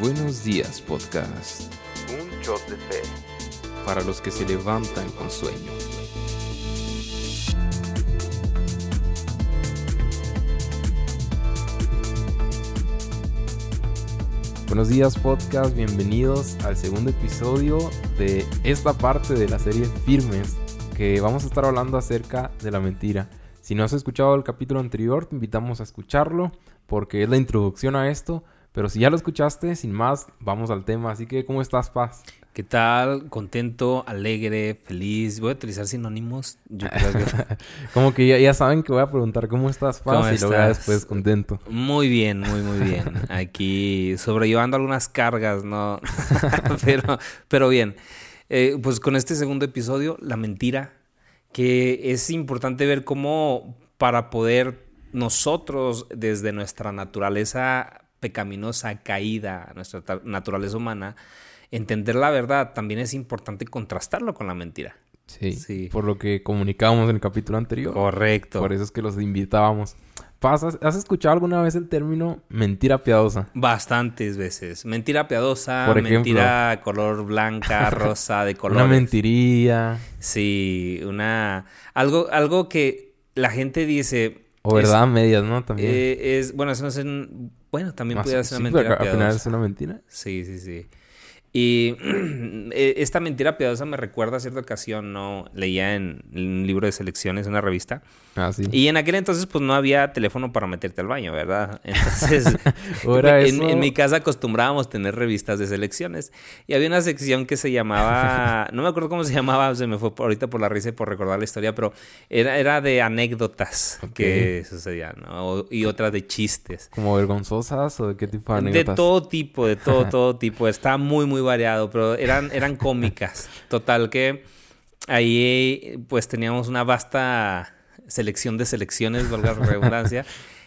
Buenos días, podcast. Un shot de fe. Para los que se levantan con sueño. Buenos días, podcast. Bienvenidos al segundo episodio de esta parte de la serie Firmes, que vamos a estar hablando acerca de la mentira. Si no has escuchado el capítulo anterior, te invitamos a escucharlo porque es la introducción a esto. Pero si ya lo escuchaste, sin más, vamos al tema. Así que, ¿cómo estás, Paz? ¿Qué tal? Contento, alegre, feliz. Voy a utilizar sinónimos. Yo creo que... Como que ya, ya, saben que voy a preguntar cómo estás, Paz, ¿Cómo y luego después contento. Muy bien, muy, muy bien. Aquí sobrellevando algunas cargas, ¿no? pero, pero bien. Eh, pues con este segundo episodio, la mentira, que es importante ver cómo para poder nosotros, desde nuestra naturaleza pecaminosa, caída, nuestra ta- naturaleza humana, entender la verdad, también es importante contrastarlo con la mentira. Sí, Sí. Por lo que comunicábamos en el capítulo anterior. Correcto. Por eso es que los invitábamos. ¿has, escuchado alguna vez el término mentira piadosa? Bastantes veces. Mentira piadosa, Por ejemplo. mentira color blanca, rosa, de color. Una mentiría. Sí, una. Algo, algo que la gente dice. O es- verdad a medias, ¿no? También. eh, es, bueno, eso no es un- Bueno, también Más- puede ser sí, una pero mentira al final es una mentira. Sí, sí, sí. Y eh, esta mentira piadosa me recuerda a cierta ocasión, ¿no? Leía en un libro de selecciones, en una revista. Ah, sí. Y en aquel entonces, pues no había teléfono para meterte al baño, ¿verdad? Entonces, Ahora en, eso- en mi casa acostumbrábamos tener revistas de selecciones. Y había una sección que se llamaba, no me acuerdo cómo se llamaba, se me fue ahorita por la risa y por recordar la historia, pero era, era de anécdotas que sucedían, ¿no? Y otra de chistes. ¿Como vergonzosas o de qué tipo de De anécdotas? todo tipo, de todo, todo tipo. Está muy, muy variado, pero eran, eran cómicas. Total que ahí pues teníamos una vasta selección de selecciones, valga la redundancia.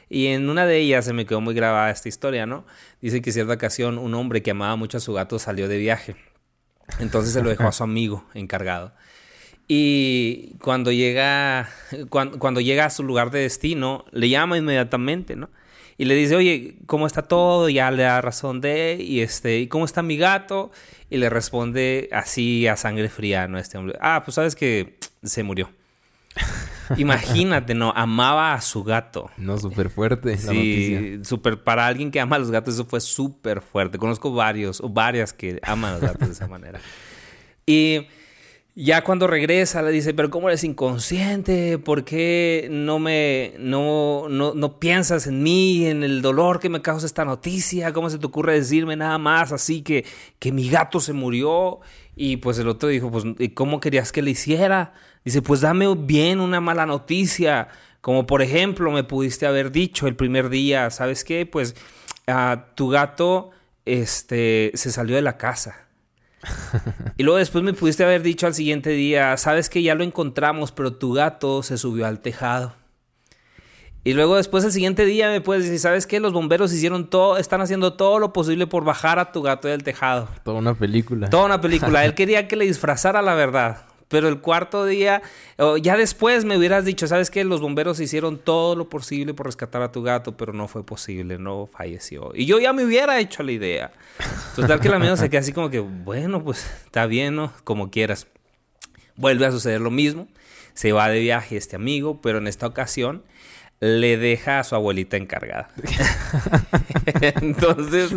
Y en una de ellas se me quedó muy grabada esta historia, ¿no? Dice que cierta ocasión un hombre que amaba mucho a su gato salió de viaje. Entonces se lo dejó a su amigo encargado. Y cuando llega, cuan- cuando, llega a su lugar de destino, le llama inmediatamente, ¿no? Y le dice, oye, ¿cómo está todo? Ya le da razón de, y este, ¿y cómo está mi gato? Y le responde así a sangre fría, ¿no? Este hombre, ah, pues sabes que se murió. Imagínate, ¿no? Amaba a su gato. No, súper fuerte. Sí, súper, para alguien que ama a los gatos, eso fue súper fuerte. Conozco varios o varias que aman a los gatos de esa manera. Y ya cuando regresa le dice, pero ¿cómo eres inconsciente? ¿Por qué no me, no, no, no piensas en mí, en el dolor que me causa esta noticia? ¿Cómo se te ocurre decirme nada más así que, que mi gato se murió? Y pues el otro dijo, pues, ¿y cómo querías que le hiciera? Dice, pues dame bien una mala noticia. Como por ejemplo, me pudiste haber dicho el primer día, ¿sabes qué? Pues ah, tu gato este, se salió de la casa. Y luego después me pudiste haber dicho al siguiente día, sabes que ya lo encontramos, pero tu gato se subió al tejado. Y luego después el siguiente día me puedes decir, ¿sabes qué? Los bomberos hicieron todo, están haciendo todo lo posible por bajar a tu gato del tejado. Toda una película. Toda una película. Él quería que le disfrazara la verdad. Pero el cuarto día, ya después me hubieras dicho, ¿sabes qué? Los bomberos hicieron todo lo posible por rescatar a tu gato, pero no fue posible, no falleció. Y yo ya me hubiera hecho la idea. Total que la mía se queda así como que, bueno, pues está bien, ¿no? Como quieras. Vuelve a suceder lo mismo. Se va de viaje este amigo, pero en esta ocasión le deja a su abuelita encargada. Entonces,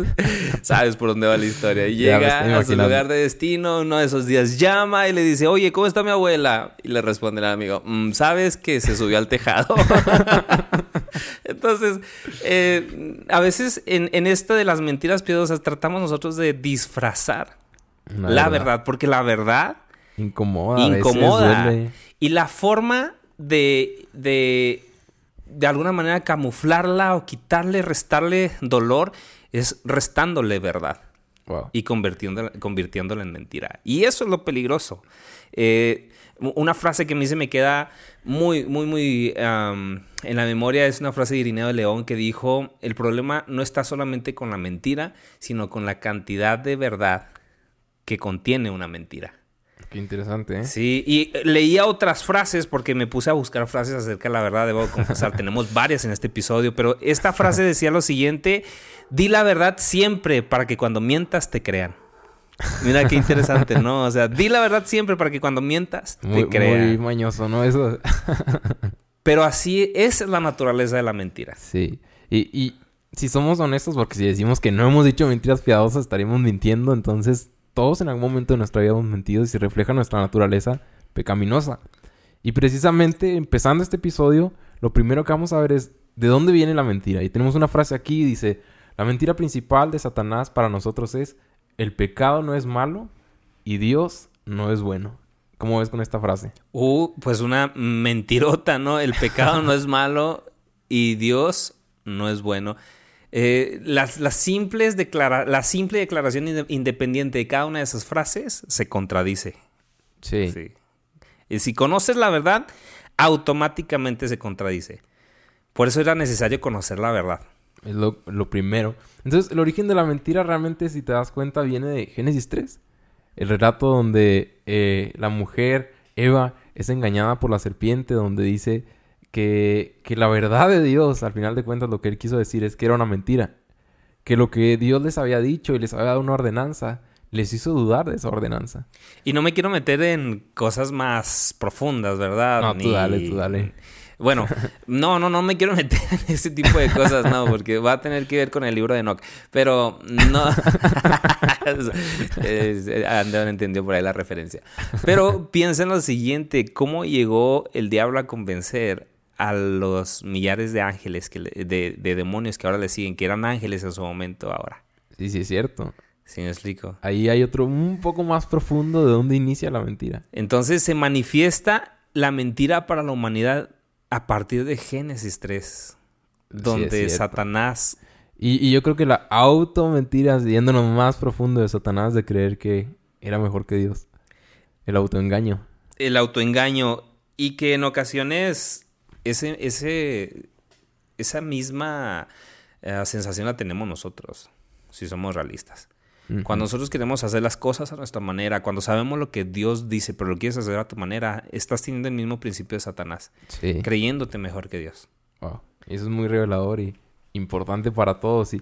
sabes por dónde va la historia. Llega a su lugar de destino, uno de esos días llama y le dice, oye, ¿cómo está mi abuela? Y le responde el amigo, "Mm, ¿sabes que se subió al tejado? Entonces, eh, a veces en, en esta de las mentiras piadosas tratamos nosotros de disfrazar Una la verdad, porque la verdad Incomoda. a veces, incomoda. duele. Y la forma de, de, de alguna manera camuflarla o quitarle, restarle dolor es restándole verdad Wow. y convirtiéndola, convirtiéndola en mentira. Y eso es lo peligroso. Eh, una frase que a mí se me queda muy, muy, muy en la memoria es una frase de Irineo de León que dijo, el problema no está solamente con la mentira, sino con la cantidad de verdad que contiene una mentira. Qué interesante, ¿eh? Sí, y leía otras frases porque me puse a buscar frases acerca de la verdad, debo confesar. Tenemos varias en este episodio, pero esta frase decía lo siguiente: di la verdad siempre para que cuando mientas te crean. Mira qué interesante, ¿no? O sea, di la verdad siempre para que cuando mientas te Muy, crean. muy mañoso, ¿no? Eso. Pero así es la naturaleza de la mentira. sí. Y, y si somos honestos, porque si decimos que no hemos dicho mentiras piadosas, estaríamos mintiendo. Entonces, todos en algún momento de nuestra vida hemos mentido y se refleja nuestra naturaleza pecaminosa. Y precisamente, empezando este episodio, lo primero que vamos a ver es de dónde viene la mentira. Y tenemos una frase aquí, dice, la mentira principal de Satanás para nosotros es, el pecado no es malo y Dios no es bueno. ¿Cómo ves con esta frase? Uh, pues una mentirota, ¿no? El pecado no es malo y Dios no es bueno. Eh, las, las simples declara la simple declaración inde- independiente de cada una de esas frases se contradice. Sí. Sí. Y si conoces la verdad, automáticamente se contradice. Por eso era necesario conocer la verdad. Es lo, lo primero. Entonces, el origen de la mentira realmente, si te das cuenta, viene de Génesis 3. El relato donde eh, la mujer, Eva, es engañada por la serpiente, donde dice que, que la verdad de Dios, al final de cuentas, lo que él quiso decir es que era una mentira. Que lo que Dios les había dicho y les había dado una ordenanza, les hizo dudar de esa ordenanza. Y no me quiero meter en cosas más profundas, ¿verdad? No, tú dale, tú dale. Bueno, no, no, no me quiero meter en ese tipo de cosas, no, porque va a tener que ver con el libro de Enoch. Pero no. Andrés entendió por ahí la referencia. Pero piensa en lo siguiente: ¿cómo llegó el diablo a convencer a los millares de ángeles, que le- de, de demonios que ahora le siguen, que eran ángeles en su momento ahora? Sí, sí, es cierto. ¿Sí me explico? Ahí hay otro un poco más profundo de dónde inicia la mentira. Entonces se manifiesta la mentira para la humanidad a partir de Génesis 3, donde. Satanás Y, y yo creo que la auto-mentira, yéndonos más profundo de Satanás, de creer que era mejor que Dios. El autoengaño. el autoengaño y que en ocasiones ese, ese, esa misma eh, sensación la tenemos nosotros, si somos realistas. Cuando nosotros queremos hacer las cosas a nuestra manera, cuando sabemos lo que Dios dice, pero lo quieres hacer a tu manera, estás teniendo el mismo principio de Satanás, Sí. creyéndote mejor que Dios. Wow. Eso es muy revelador y importante para todos. Y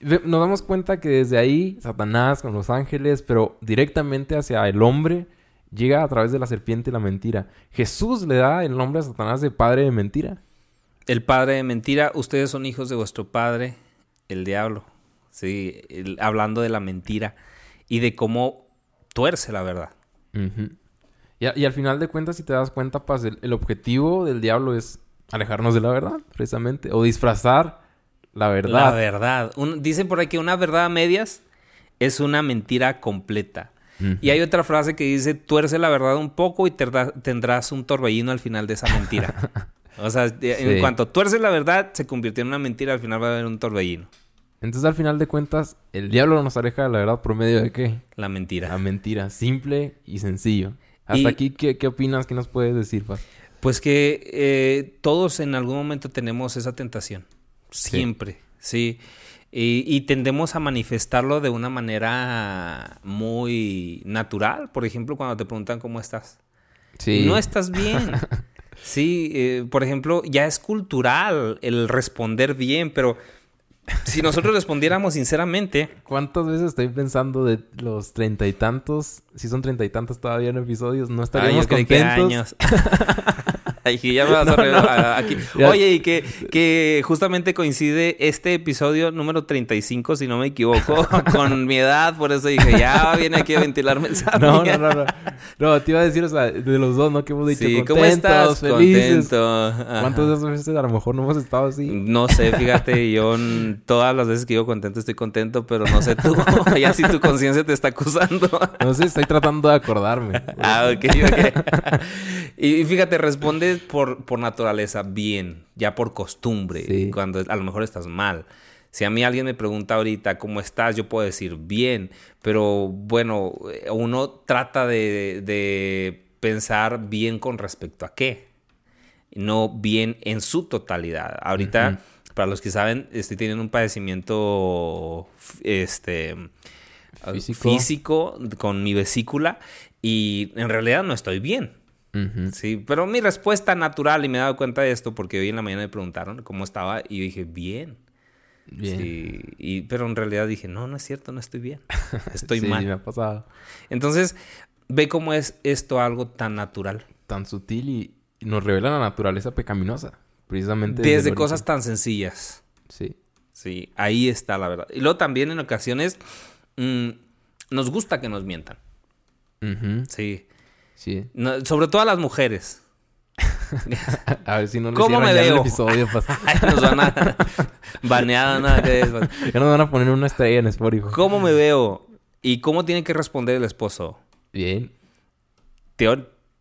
nos damos cuenta que desde ahí, Satanás con los ángeles, pero directamente hacia el hombre, llega a través de la serpiente la mentira. Jesús le da el nombre a Satanás de padre de mentira. El padre de mentira, ustedes son hijos de vuestro padre, el diablo. Sí, el- hablando de la mentira y de cómo tuerce la verdad. Y, a- y al final de cuentas, si te das cuenta, el, el objetivo del diablo es alejarnos de la verdad, precisamente, o disfrazar la verdad. La verdad. Un- dicen por ahí que una verdad a medias es una mentira completa. Y hay otra frase que dice, tuerce la verdad un poco y tendrás un torbellino al final de esa mentira. o sea, en cuanto tuerce la verdad, se convirtió en una mentira, al final va a haber un torbellino. Entonces, al final de cuentas, el diablo nos aleja de la verdad por medio de qué? La mentira. La mentira, simple y sencillo. Hasta Y- aquí, ¿qué, qué opinas? ¿Qué nos puedes decir, Paz? Pues que eh, todos en algún momento tenemos esa tentación. Siempre, sí. Y, y tendemos a manifestarlo de una manera muy natural. Por ejemplo, cuando te preguntan cómo estás. Sí. No estás bien. Sí, eh, por ejemplo, ya es cultural el responder bien, pero si nosotros respondiéramos sinceramente, ¿Cuántas veces estoy pensando de los treinta y tantos? Si son treinta y tantos todavía en episodios, no estaríamos yo creí que contentos. años. Ay, que ya me vas a No, re- no. aquí. Oye, y que, que justamente coincide este episodio número 35, si no me equivoco, con mi edad. Por eso dije, ya viene aquí a ventilarme el No, no, no, no. No, te iba a decir, o sea, de los dos, ¿no? Que hemos dicho Sí, contentos, ¿cómo estás? felices. Contento. Ajá. ¿Cuántas veces a lo mejor no hemos estado así? No sé, fíjate, yo todas las veces que digo contento estoy contento, pero no sé tú, ya si tu conciencia te está acusando. No sé, estoy tratando de acordarme. Ah, ok, ok. y fíjate, responde por, por naturaleza bien, ya por costumbre, Sí. cuando a lo mejor estás mal. Si a mí alguien me pregunta ahorita cómo estás, yo puedo decir bien, pero bueno, eh, uno trata de, de pensar bien con respecto a qué, no bien en su totalidad. Ahorita, para los que saben, estoy teniendo un padecimiento, este, Físico. físico con mi vesícula y en realidad no estoy bien. Sí, pero mi respuesta natural, y me he dado cuenta de esto porque hoy en la mañana me preguntaron cómo estaba y yo dije, bien. Bien. Sí, y, pero en realidad dije, no, no es cierto, no estoy bien. Estoy Sí, mal. me ha pasado. Entonces, ve cómo es esto algo tan natural. Tan sutil y nos revela la naturaleza pecaminosa. Precisamente. desde cosas tan sencillas. Sí. Sí, ahí está la verdad. Y luego también en ocasiones mm, nos gusta que nos mientan. Sí. Sí. No- sobre todo a las mujeres. A ver si no ¿Cómo me en el veo? episodio nos van a banear nada que es. ya nos van a poner una estrella en Spotify. ¿Cómo me veo? ¿Y cómo tiene que responder el esposo? Bien.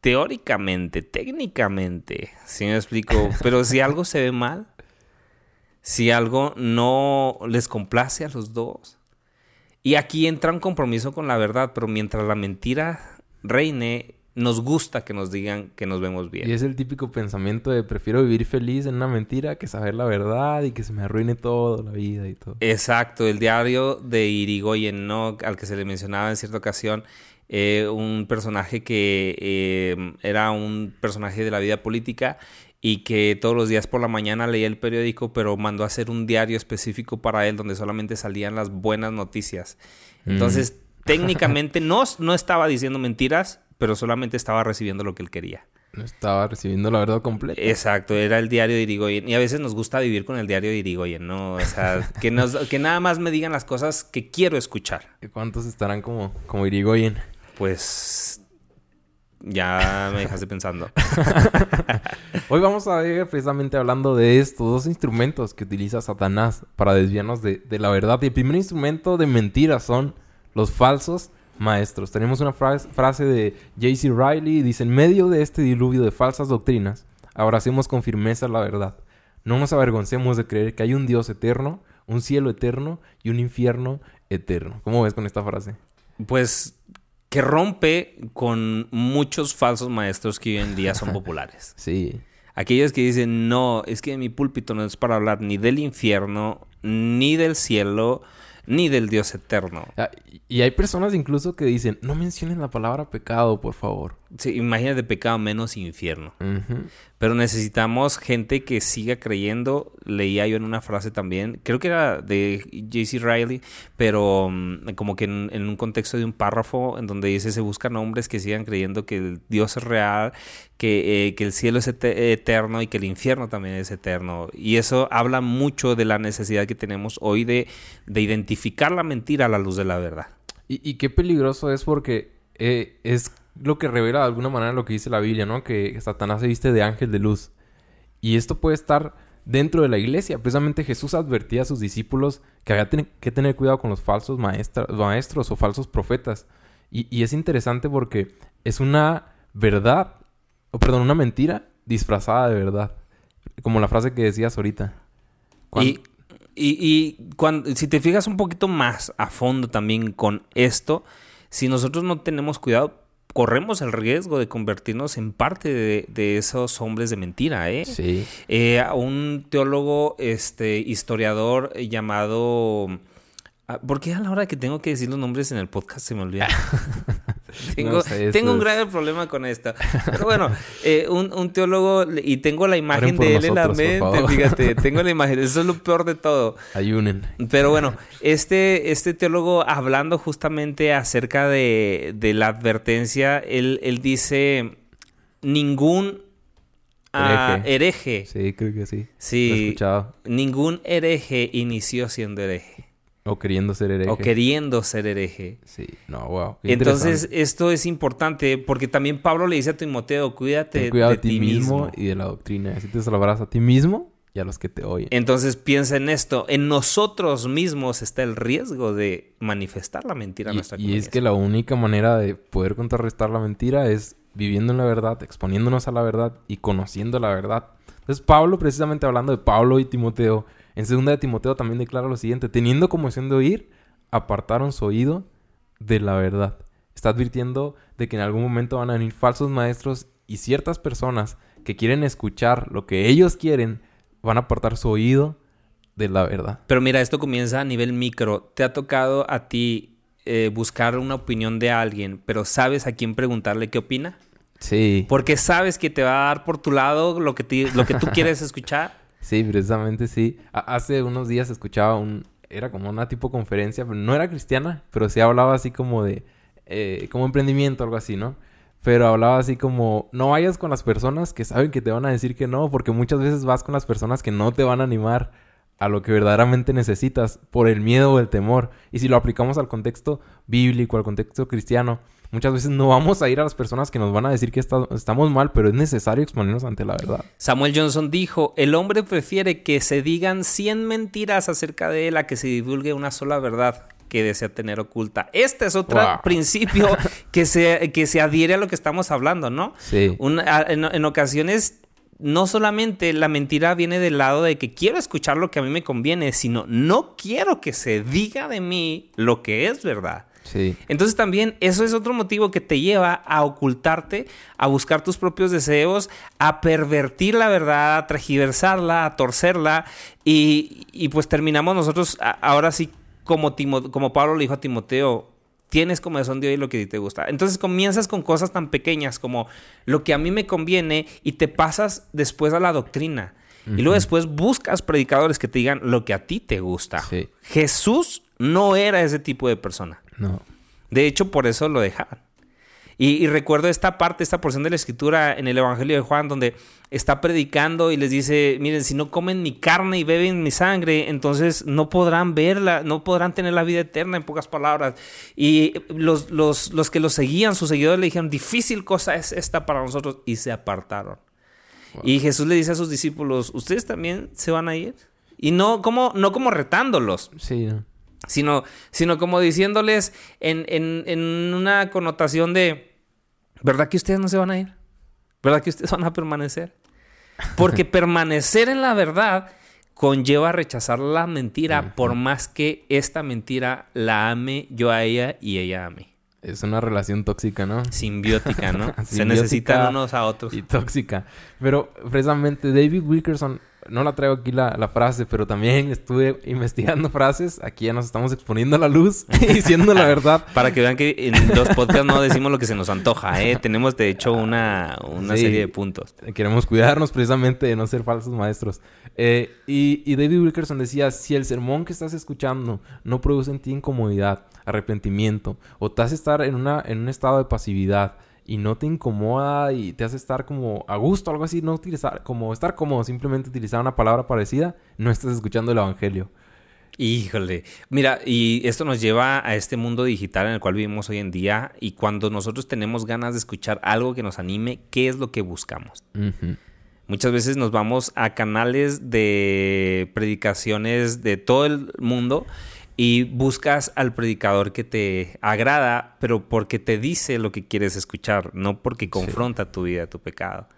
Teóricamente, técnicamente, si me explico, pero si algo se ve mal, si algo no les complace a los dos. Y aquí entra un compromiso con la verdad, pero mientras la mentira reine, nos gusta que nos digan que nos vemos bien. Y es el típico pensamiento de prefiero vivir feliz en una mentira que saber la verdad y que se me arruine todo, la vida y todo. Exacto, el diario de Irigoyen, ¿no? Al que se le mencionaba en cierta ocasión, eh, un personaje que eh, era un personaje de la vida política y que todos los días por la mañana leía el periódico, pero mandó a hacer un diario específico para él donde solamente salían las buenas noticias. Entonces, técnicamente no, no estaba diciendo mentiras, pero solamente estaba recibiendo lo que él quería. No estaba recibiendo la verdad completa. Exacto, era el diario de Irigoyen. Y a veces nos gusta vivir con el diario de Irigoyen, ¿no? O sea, que, nos, que nada más me digan las cosas que quiero escuchar. ¿Cuántos estarán como, como Irigoyen? Pues ya me dejaste pensando. Hoy vamos a ver precisamente hablando de estos dos instrumentos que utiliza Satanás para desviarnos de, de la verdad. Y el primer instrumento de mentiras son los falsos maestros. Tenemos una frase, frase de J.C. Riley, dice, en medio de este diluvio de falsas doctrinas, abracemos con firmeza la verdad. No nos avergoncemos de creer que hay un Dios eterno, un cielo eterno y un infierno eterno. ¿Cómo ves con esta frase? Pues que rompe con muchos falsos maestros que hoy en día son populares. Sí. Aquellos que dicen, no, es que mi púlpito no es para hablar ni del infierno, ni del cielo, ni del Dios eterno. Ah, y- Y hay personas incluso que dicen, no mencionen la palabra pecado, por favor. Sí, imagínate pecado menos infierno. Pero necesitamos gente que siga creyendo. Leía yo en una frase también, creo que era de J.C. Riley, pero mm, como que en, en un contexto de un párrafo en donde dice se buscan hombres que sigan creyendo que el Dios es real, que, eh, que el cielo es ete- eterno y que el infierno también es eterno. Y eso habla mucho de la necesidad que tenemos hoy de, de identificar la mentira a la luz de la verdad. Y, y qué peligroso es porque eh, es lo que revela de alguna manera lo que dice la Biblia, ¿no? Que Satanás se viste de ángel de luz. Y esto puede estar dentro de la iglesia. Precisamente Jesús advertía a sus discípulos que había que tener cuidado con los falsos maestros o falsos profetas. Y, es interesante porque es una verdad, o perdón, una mentira disfrazada de verdad. Como la frase que decías ahorita. Y, y, y cuando, si te fijas un poquito más a fondo también con esto, si nosotros no tenemos cuidado, corremos el riesgo de convertirnos en parte de, de esos hombres de mentira, ¿eh? Sí. Eh, a un teólogo, este, historiador eh, llamado... ah, ¿Por qué a la hora que tengo que decir los nombres en el podcast se me olvida? tengo No sé, tengo un grave problema con esto. Pero bueno, eh, un, un teólogo, y tengo la imagen de él en la mente, fíjate, tengo la imagen, eso es lo peor de todo. Ayunen. Pero bueno, este, este teólogo hablando justamente acerca de, de la advertencia, él, él dice, ningún ah, hereje, Sí, creo que sí. Sí. Lo he escuchado. ningún hereje inició siendo hereje O queriendo ser hereje. o queriendo ser hereje. Sí, no, wow. qué Entonces, esto es importante porque también Pablo le dice a Timoteo, cuídate ten cuidado de ti mismo, y de la doctrina. Así te salvarás a ti mismo y a los que te oyen. Entonces piensa en esto, en nosotros mismos está el riesgo de manifestar la mentira a Y, nuestra y es que la única manera de poder contrarrestar la mentira es viviendo en la verdad, exponiéndonos a la verdad y conociendo la verdad. Entonces Pablo, precisamente hablando de Pablo y Timoteo, en segunda de Timoteo también declara lo siguiente, teniendo comisión de oír, apartaron su oído de la verdad. Está advirtiendo de que en algún momento van a venir falsos maestros y ciertas personas que quieren escuchar lo que ellos quieren van a apartar su oído de la verdad. Pero mira, esto comienza a nivel micro. ¿Te ha tocado a ti eh, buscar una opinión de alguien, pero sabes a quién preguntarle qué opina. Sí. Porque sabes que te va a dar por tu lado lo que, lo que tú quieres escuchar. Sí, precisamente sí. hace unos días escuchaba un... Era como una tipo conferencia, pero no era cristiana, pero sí hablaba así como de... Eh, como emprendimiento, algo así, ¿no? Pero hablaba así como, no vayas con las personas que saben que te van a decir que no, porque muchas veces vas con las personas que no te van a animar a lo que verdaderamente necesitas por el miedo o el temor. Y si lo aplicamos al contexto bíblico, al contexto cristiano, muchas veces no vamos a ir a las personas que nos van a decir que estamos mal, pero es necesario exponernos ante la verdad. Samuel Johnson dijo, el hombre prefiere que se digan 100 mentiras acerca de él a que se divulgue una sola verdad que desea tener oculta. Este es otro principio que se, que se adhiere a lo que estamos hablando, ¿no? Sí. en ocasiones no solamente la mentira viene del lado de que quiero escuchar lo que a mí me conviene, sino no quiero que se diga de mí lo que es verdad. Sí. Entonces también eso es otro motivo que te lleva a ocultarte, a buscar tus propios deseos, a pervertir la verdad, a tragiversarla, a torcerla y, y pues terminamos nosotros ahora sí como, como Pablo le dijo a Timoteo, tienes comezón de oír lo que te gusta. Entonces comienzas con cosas tan pequeñas como lo que a mí me conviene y te pasas después a la doctrina. Y luego después buscas predicadores que te digan lo que a ti te gusta. Jesús no era ese tipo de persona. No. De hecho, por eso lo dejaban. Y, recuerdo esta parte, esta porción de la escritura en el Evangelio de Juan, donde está predicando y les dice, miren, si no comen mi carne y beben mi sangre, entonces no podrán verla, no podrán tener la vida eterna, en pocas palabras. Y los, los, los que lo seguían, sus seguidores, le dijeron, difícil cosa es esta para nosotros, y se apartaron. Y Jesús le dice a sus discípulos, ¿ustedes también se van a ir? Y no como, no como retándolos. Sí, Sino, sino como diciéndoles en, en, en una connotación de, ¿Verdad que ustedes no se van a ir? ¿Verdad que ustedes van a permanecer? Porque permanecer en la verdad conlleva rechazar la mentira por más que esta mentira la ame yo a ella y ella a mí. Es una relación tóxica, ¿no? Simbiótica, ¿no? Se necesitan unos a otros. Y tóxica. Pero precisamente David Wilkerson no la traigo aquí la, frase, pero también estuve investigando frases. Aquí ya nos estamos exponiendo a la luz, diciendo la verdad. Para que vean que en los podcasts no decimos lo que se nos antoja, ¿eh? Tenemos, de hecho, una, serie de puntos. Queremos cuidarnos precisamente de no ser falsos maestros. Eh, y, y David Wilkerson decía, si el sermón que estás escuchando no produce en ti incomodidad, arrepentimiento, o te hace estar en, una, en un estado de pasividad, y no te incomoda y te hace estar como a gusto, algo así, no utilizar, como estar como simplemente utilizar una palabra parecida, no estás escuchando el Evangelio. Híjole, mira, y esto nos lleva a este mundo digital en el cual vivimos hoy en día y cuando nosotros tenemos ganas de escuchar algo que nos anime, ¿qué es lo que buscamos? Muchas veces nos vamos a canales de predicaciones de todo el mundo y buscas al predicador que te agrada, pero porque te dice lo que quieres escuchar, no porque confronta tu vida, tu pecado.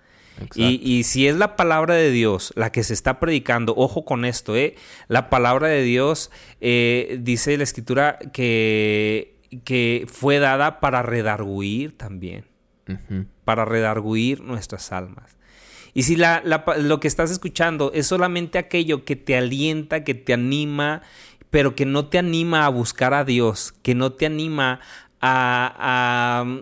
Y, si es la palabra de Dios la que se está predicando, ojo con esto, ¿eh? la palabra de Dios eh, dice la escritura que, que fue dada para redarguir también, para redarguir nuestras almas. Y si la, lo que estás escuchando es solamente aquello que te alienta, que te anima pero que no te anima a buscar a Dios, que no te anima a, mm,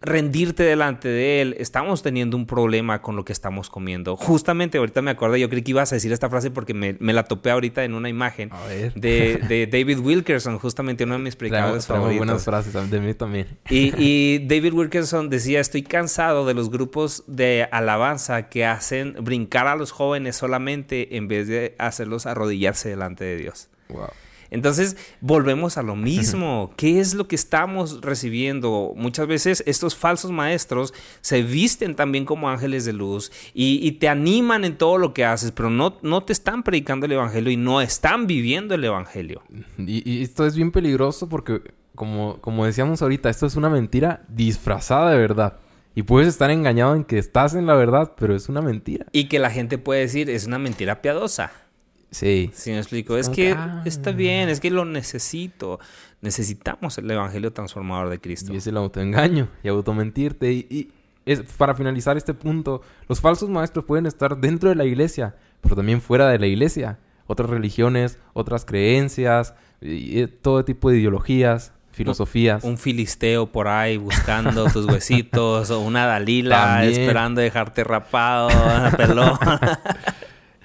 rendirte delante de Él, estamos teniendo un problema con lo que estamos comiendo. Justamente ahorita me acuerdo, yo creí que ibas a decir esta frase porque me, la topé ahorita en una imagen de, David Wilkerson, justamente uno de mis predicadores favoritos. buenas frases de mí también. Y, y, David Wilkerson decía, estoy cansado de los grupos de alabanza que hacen brincar a los jóvenes solamente en vez de hacerlos arrodillarse delante de Dios. Entonces, volvemos a lo mismo. ¿Qué es lo que estamos recibiendo? Muchas veces estos falsos maestros se visten también como ángeles de luz y, te animan en todo lo que haces, pero no, no te están predicando el Evangelio y no están viviendo el Evangelio. Y, esto es bien peligroso porque, como, como decíamos ahorita, esto es una mentira disfrazada de verdad. Y puedes estar engañado en que estás en la verdad, pero es una mentira. Y que la gente puede decir, es una mentira piadosa. Sí. Sí, me explico. Es, que ah. está bien, es que lo necesito. Necesitamos el evangelio transformador de Cristo. Y es el autoengaño y automentirte. Y, y es, para finalizar este punto, los falsos maestros pueden estar dentro de la iglesia, pero también fuera de la iglesia. Otras religiones, otras creencias, y, todo tipo de ideologías. filosofías. Un filisteo por ahí buscando tus huesitos, o una Dalila También. esperando dejarte rapado.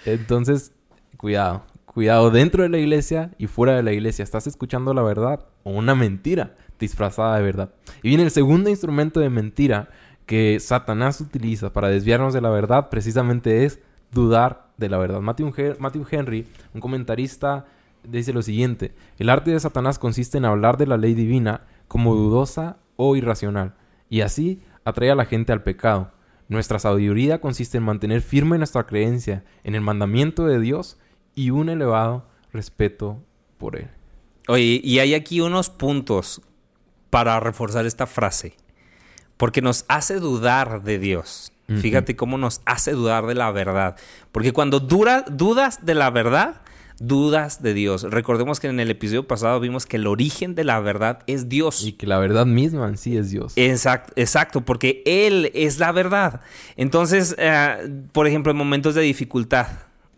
Entonces, cuidado. Cuidado dentro de la iglesia y fuera de la iglesia. ¿Estás escuchando la verdad o una mentira disfrazada de verdad? Y viene el segundo instrumento de mentira que Satanás utiliza para desviarnos de la verdad, precisamente es dudar de la verdad. Matthew, Matthew Henry, un comentarista, dice lo siguiente: El arte de Satanás consiste en hablar de la ley divina como dudosa o irracional, y así atrae a la gente al pecado. Nuestra sabiduría consiste en mantener firme nuestra creencia en el mandamiento de Dios y un elevado respeto por él. Oye, y hay aquí unos puntos para reforzar esta frase. Porque nos hace dudar de Dios. Fíjate cómo nos hace dudar de la verdad. Porque cuando dura- dudas de la verdad, dudas de Dios. Recordemos que en el episodio pasado vimos que el origen de la verdad es Dios. Y que la verdad misma en sí es Dios. Exacto, exacto, porque Él es la verdad. Entonces, eh, por ejemplo, en momentos de dificultad,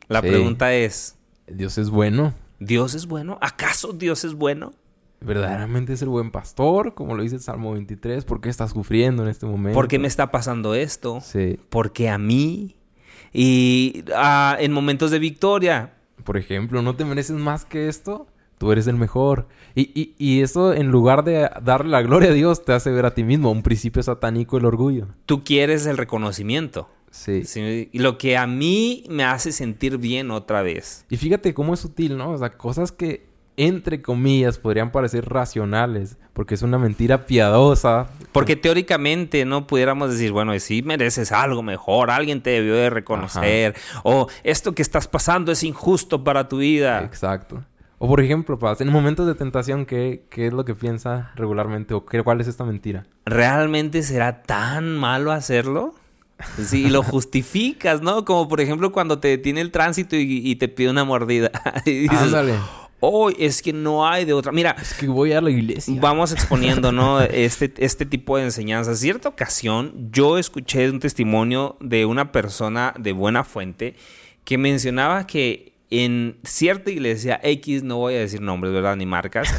la Sí. pregunta es, Dios es bueno. ¿Dios es bueno? ¿Acaso Dios es bueno? ¿Verdaderamente es el buen pastor? Como lo dice el Salmo 23. ¿Por qué estás sufriendo en este momento? ¿Por qué me está pasando esto? Sí. Porque a mí. Y ah, en momentos de victoria, Por ejemplo, ¿no te mereces más que esto? Tú eres el mejor. Y, y, y eso, en lugar de darle la gloria a Dios, te hace ver a ti mismo. Un principio satánico el orgullo. tú quieres el reconocimiento. Sí. Sí, Y lo que a mí me hace sentir bien otra vez. Y fíjate cómo es sutil, ¿no? O sea, cosas que, entre comillas, podrían parecer racionales. Porque es una mentira piadosa. Porque teóricamente no pudiéramos decir, bueno, si mereces algo mejor, alguien te debió de reconocer, o esto que estás pasando es injusto para tu vida. Exacto. O por ejemplo, Paz, en momentos de tentación, ¿qué, qué es lo que piensa regularmente? ¿O qué, cuál es esta mentira? ¿Realmente será tan malo hacerlo? Sí, y lo justificas, ¿no? Como por ejemplo cuando te detiene el tránsito y, y te pide una mordida. y dices, Ándale. oh, es que no hay de otra. Mira, Es que voy a la iglesia. Vamos exponiendo, ¿no? Este, este tipo de enseñanzas. Cierta ocasión, yo escuché un testimonio de una persona de buena fuente que mencionaba que en cierta iglesia X, no voy a decir nombres, ¿verdad? Ni marcas,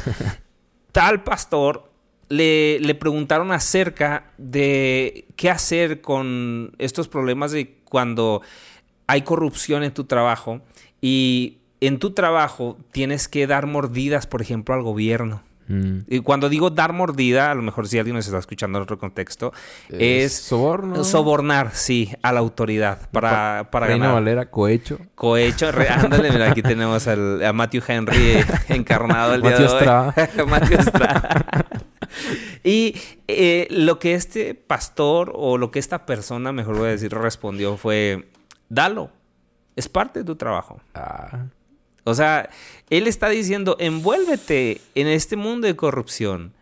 tal pastor le, le preguntaron acerca de qué hacer con estos problemas de cuando hay corrupción en tu trabajo y en tu trabajo tienes que dar mordidas, por ejemplo, al gobierno. Mm. Y cuando digo dar mordida, a lo mejor si alguien nos está escuchando en otro contexto, es soborno. sobornar, sí, a la autoridad para, para Reina ganar. Valera, cohecho. Cohecho, re- ándale, mira, aquí tenemos al- a Matthew Henry eh, encarnado el día de hoy. Matthew. Y eh, lo que este pastor o lo que esta persona, mejor voy a decir, respondió fue, dalo, es parte de tu trabajo. Ah. O sea, él está diciendo, envuélvete en este mundo de corrupción.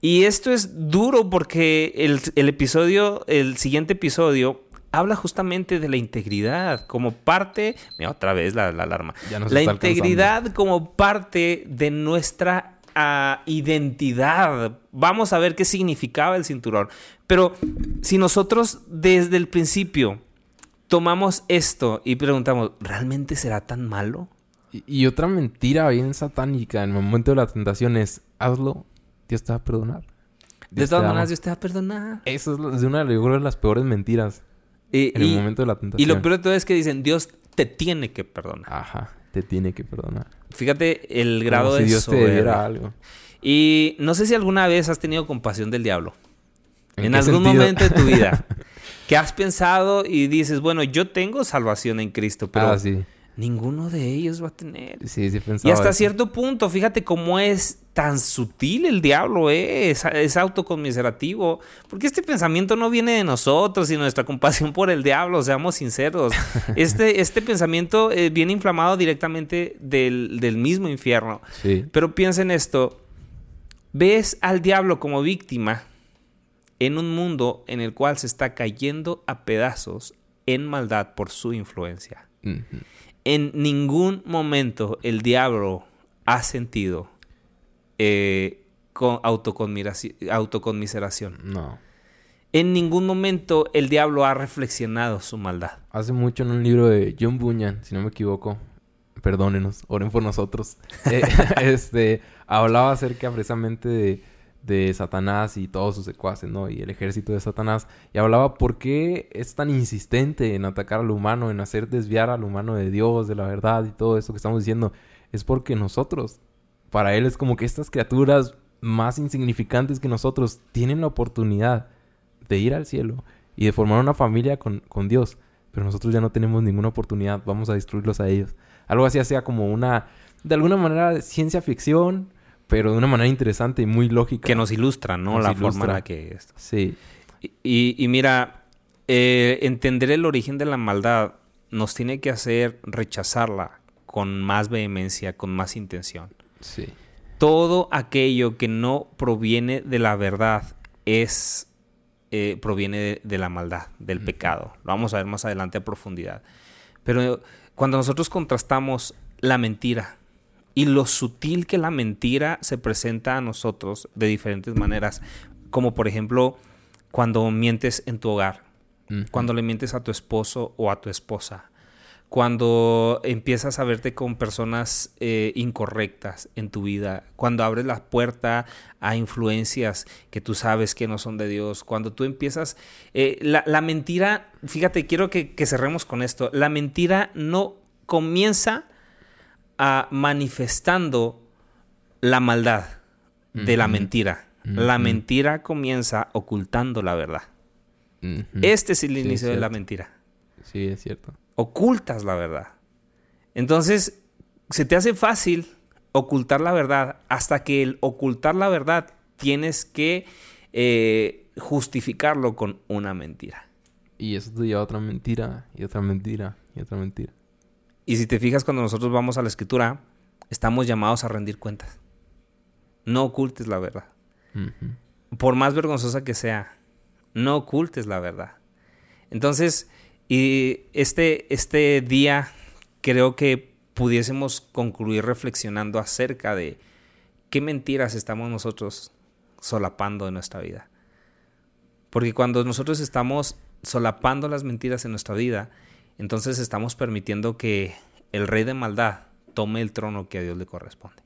Y esto es duro porque el, el episodio, el siguiente episodio, habla justamente de la integridad como parte, mira otra vez la, la alarma, Ya la integridad como parte de nuestra ah, identidad. Vamos a ver qué significaba el cinturón. Pero si nosotros desde el principio tomamos esto y preguntamos, ¿realmente será tan malo? Y, y otra mentira bien satánica en el momento de la tentación es, hazlo, Dios te va a perdonar. De todas maneras, Dios te va a perdonar. Eso es, una de las peores mentiras Y, en el y- momento de la y tentación. lo peor de todo es que dicen, Dios te tiene que perdonar. Ajá, te tiene que perdonar. Fíjate el grado Como si de Dios te debiera algo. Y no sé si alguna vez has tenido compasión del diablo. ¿En algún sentido? momento de tu vida. que has pensado y dices, bueno, yo tengo salvación en Cristo, pero ah, sí. ninguno de ellos va a tener. Sí, sí pensaba Y hasta eso. cierto punto, fíjate cómo es tan sutil el diablo, ¿eh? es, es autoconmiserativo. Porque este pensamiento no viene de nosotros y nuestra compasión por el diablo, seamos sinceros. Este, este pensamiento eh, viene inflamado directamente del, del mismo infierno. Sí. Pero piensa en esto. Ves al diablo como víctima en un mundo en el cual se está cayendo a pedazos en maldad por su influencia. En ningún momento el diablo ha sentido eh, con autoconmiseración. No. En ningún momento el diablo ha reflexionado su maldad. Hace mucho en un libro de John Bunyan, si no me equivoco, perdónenos, oren por nosotros. Eh, este, hablaba acerca precisamente de, de, Satanás y todos sus secuaces, ¿no? Y el ejército de Satanás. Y hablaba por qué es tan insistente en atacar al humano, en hacer desviar al humano de Dios, de la verdad y todo eso que estamos diciendo. Es porque nosotros, para él es como que estas criaturas más insignificantes que nosotros tienen la oportunidad de ir al cielo y de formar una familia con, con Dios. Pero nosotros ya no tenemos ninguna oportunidad, vamos a destruirlos a ellos. Algo así hacía como una, de alguna manera, ciencia ficción, pero de una manera interesante y muy lógica. Que nos ilustra, ¿no? la forma en la que es. Sí. Y, y, mira, eh, entender el origen de la maldad nos tiene que hacer rechazarla con más vehemencia, con más intención. Sí. Todo aquello que no proviene de la verdad es eh, proviene de, la maldad, del pecado. Lo vamos a ver más adelante a profundidad. Pero cuando nosotros contrastamos la mentira y lo sutil que la mentira se presenta a nosotros de diferentes maneras, como por ejemplo cuando mientes en tu hogar, cuando le mientes a tu esposo o a tu esposa, cuando empiezas a verte con personas eh, incorrectas en tu vida, cuando abres la puerta a influencias que tú sabes que no son de Dios, cuando tú empiezas... Eh, la, mentira, fíjate, quiero que, cerremos con esto, la mentira no comienza a manifestando la maldad de la mentira. La mentira comienza ocultando la verdad. Este es el inicio de la mentira. Sí, es cierto ocultas la verdad. Entonces, se te hace fácil ocultar la verdad hasta que el ocultar la verdad tienes que eh, justificarlo con una mentira. Y eso te lleva a otra mentira, y otra mentira, y otra mentira. Y si te fijas, cuando nosotros vamos a la escritura, estamos llamados a rendir cuentas. No ocultes la verdad. Por más vergonzosa que sea, no ocultes la verdad. Entonces, y este, este día creo que pudiésemos concluir reflexionando acerca de qué mentiras estamos nosotros solapando en nuestra vida. Porque cuando nosotros estamos solapando las mentiras en nuestra vida, entonces estamos permitiendo que el rey de maldad tome el trono que a Dios le corresponde.